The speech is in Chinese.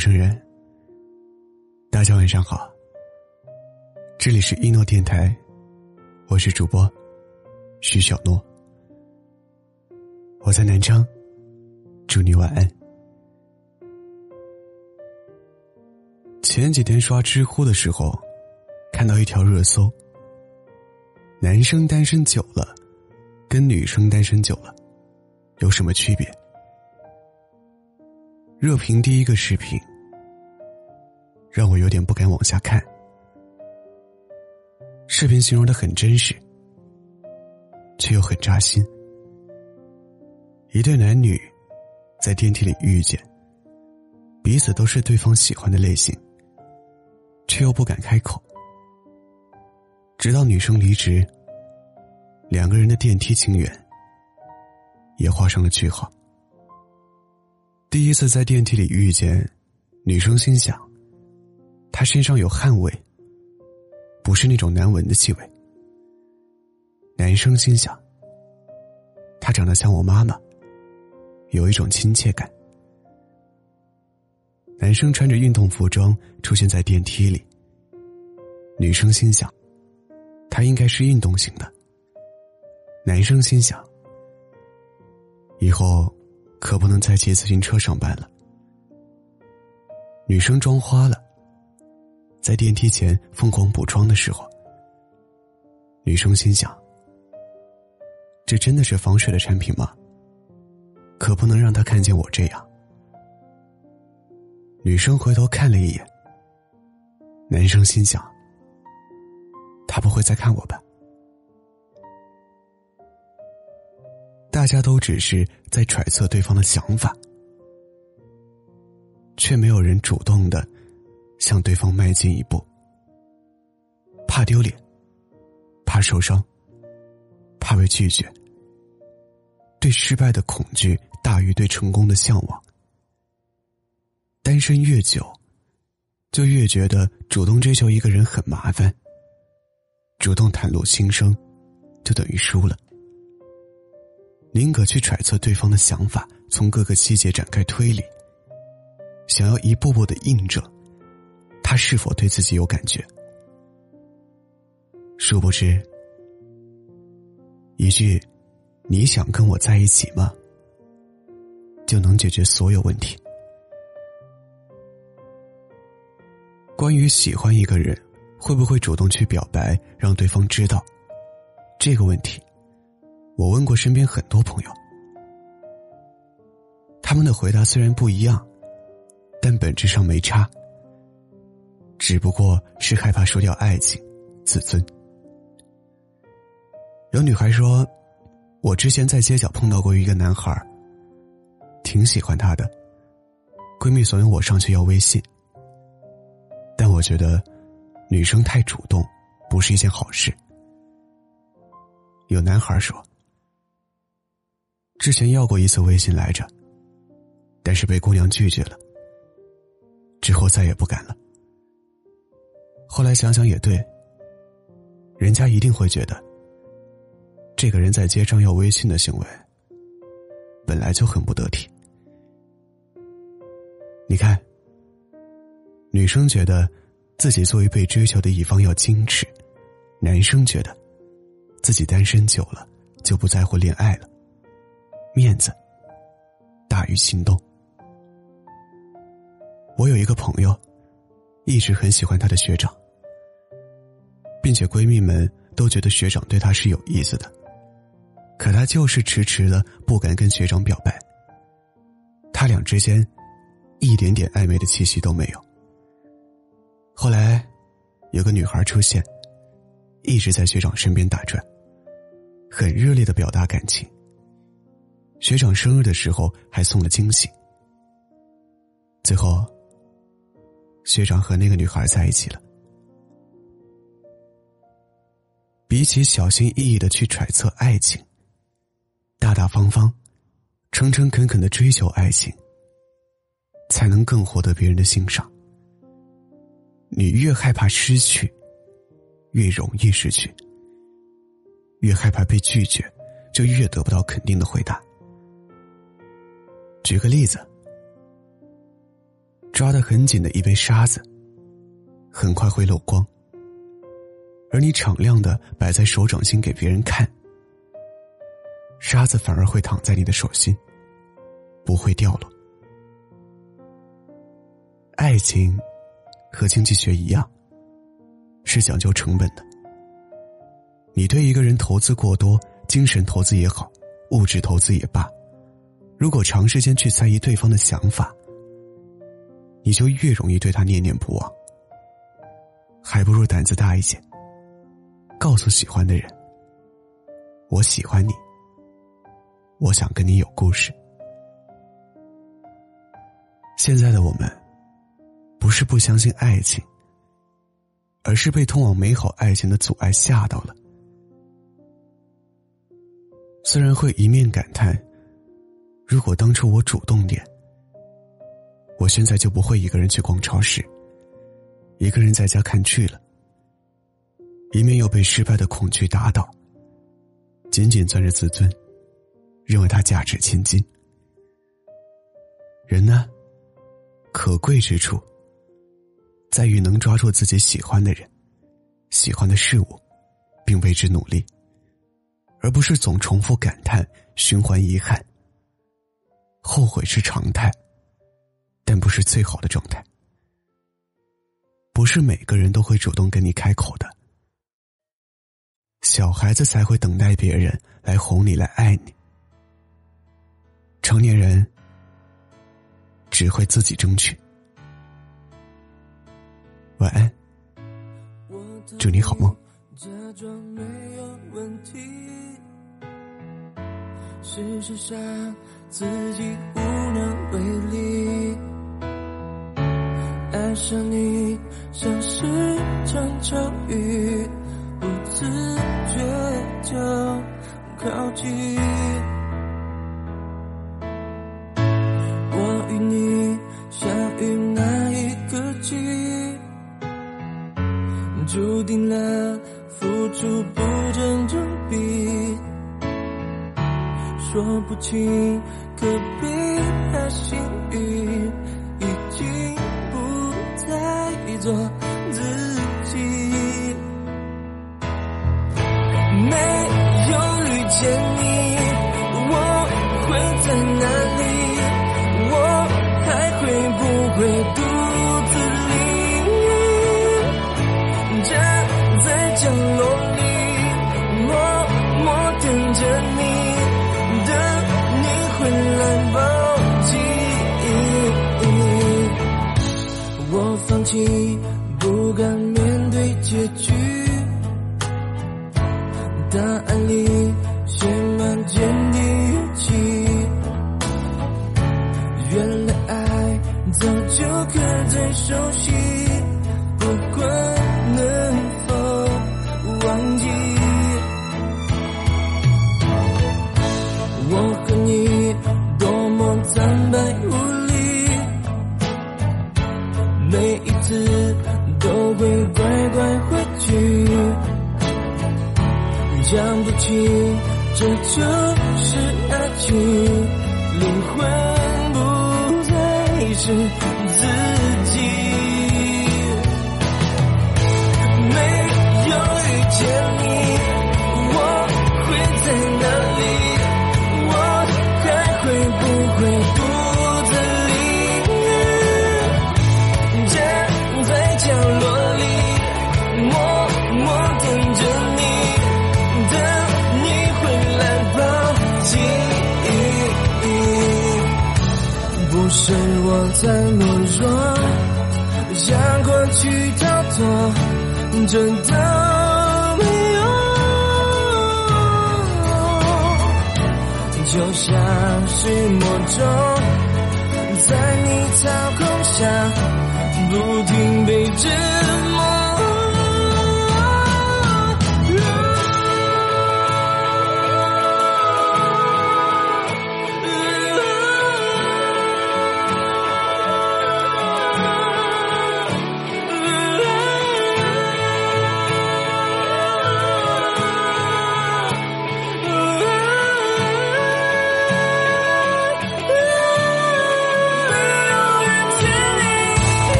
生人，大家晚上好。这里是一诺电台，我是主播徐小诺。我在南昌，祝你晚安。前几天刷知乎的时候，看到一条热搜：男生单身久了，跟女生单身久了有什么区别？热评第一个视频，让我有点不敢往下看。视频形容的很真实，却又很扎心。一对男女在电梯里遇见，彼此都是对方喜欢的类型，却又不敢开口。直到女生离职，两个人的电梯情缘也画上了句号。第一次在电梯里遇见，女生心想，他身上有汗味，不是那种难闻的气味。男生心想，他长得像我妈妈，有一种亲切感。男生穿着运动服装出现在电梯里，女生心想，他应该是运动型的。男生心想，以后。可不能再骑自行车上班了。女生妆花了，在电梯前疯狂补妆的时候，女生心想：这真的是防水的产品吗？可不能让他看见我这样。女生回头看了一眼，男生心想：他不会再看我吧？大家都只是在揣测对方的想法，却没有人主动的向对方迈进一步。怕丢脸，怕受伤，怕被拒绝，对失败的恐惧大于对成功的向往。单身越久，就越觉得主动追求一个人很麻烦，主动袒露心声，就等于输了。宁可去揣测对方的想法，从各个细节展开推理，想要一步步的印证他是否对自己有感觉。殊不知，一句“你想跟我在一起吗”，就能解决所有问题。关于喜欢一个人，会不会主动去表白，让对方知道这个问题？我问过身边很多朋友，他们的回答虽然不一样，但本质上没差，只不过是害怕输掉爱情、自尊。有女孩说：“我之前在街角碰到过一个男孩，挺喜欢他的，闺蜜怂恿我上去要微信，但我觉得女生太主动不是一件好事。”有男孩说。之前要过一次微信来着，但是被姑娘拒绝了。之后再也不敢了。后来想想也对，人家一定会觉得，这个人在街上要微信的行为，本来就很不得体。你看，女生觉得自己作为被追求的一方要矜持，男生觉得自己单身久了就不在乎恋爱了。面子大于心动。我有一个朋友，一直很喜欢他的学长，并且闺蜜们都觉得学长对她是有意思的，可她就是迟迟的不敢跟学长表白。他俩之间一点点暧昧的气息都没有。后来，有个女孩出现，一直在学长身边打转，很热烈的表达感情。学长生日的时候还送了惊喜，最后，学长和那个女孩在一起了。比起小心翼翼的去揣测爱情，大大方方、诚诚恳恳的追求爱情，才能更获得别人的欣赏。你越害怕失去，越容易失去；越害怕被拒绝，就越得不到肯定的回答。举个例子，抓得很紧的一杯沙子，很快会漏光。而你敞亮的摆在手掌心给别人看，沙子反而会躺在你的手心，不会掉落。爱情和经济学一样，是讲究成本的。你对一个人投资过多，精神投资也好，物质投资也罢，如果长时间去在意对方的想法，你就越容易对他念念不忘。还不如胆子大一些。告诉喜欢的人，我喜欢你，我想跟你有故事。现在的我们，不是不相信爱情，而是被通往美好爱情的阻碍吓到了。虽然会一面感叹，如果当初我主动点，我现在就不会一个人去逛超市，一个人在家看剧了。一面又被失败的恐惧打倒，紧紧攥着自尊，认为他价值千金。人呢，可贵之处在于能抓住自己喜欢的人、喜欢的事物，并为之努力，而不是总重复感叹、循环遗憾。后悔是常态，但不是最好的状态。不是每个人都会主动跟你开口的。小孩子才会等待别人来哄你来爱你，成年人只会自己争取。晚安，祝你好梦。事实上，自己无能为力。爱上你，像是场巧遇。不自觉就靠近，我与你相遇那一刻起，注定了付出不成正比，说不清可悲还心见你，我会在哪里？我还会不会独自淋雨？站在角落里，默默等着你，等你回来抱紧。我放弃，不敢面对结局。答案里。熟悉，不管能否忘记。我和你多么苍白无力，每一次都会乖乖回去，讲不清。这就是爱情，灵魂不再是自太懦弱，想过去逃脱，真的没用。就像是魔咒，在你操控下，不停被折磨。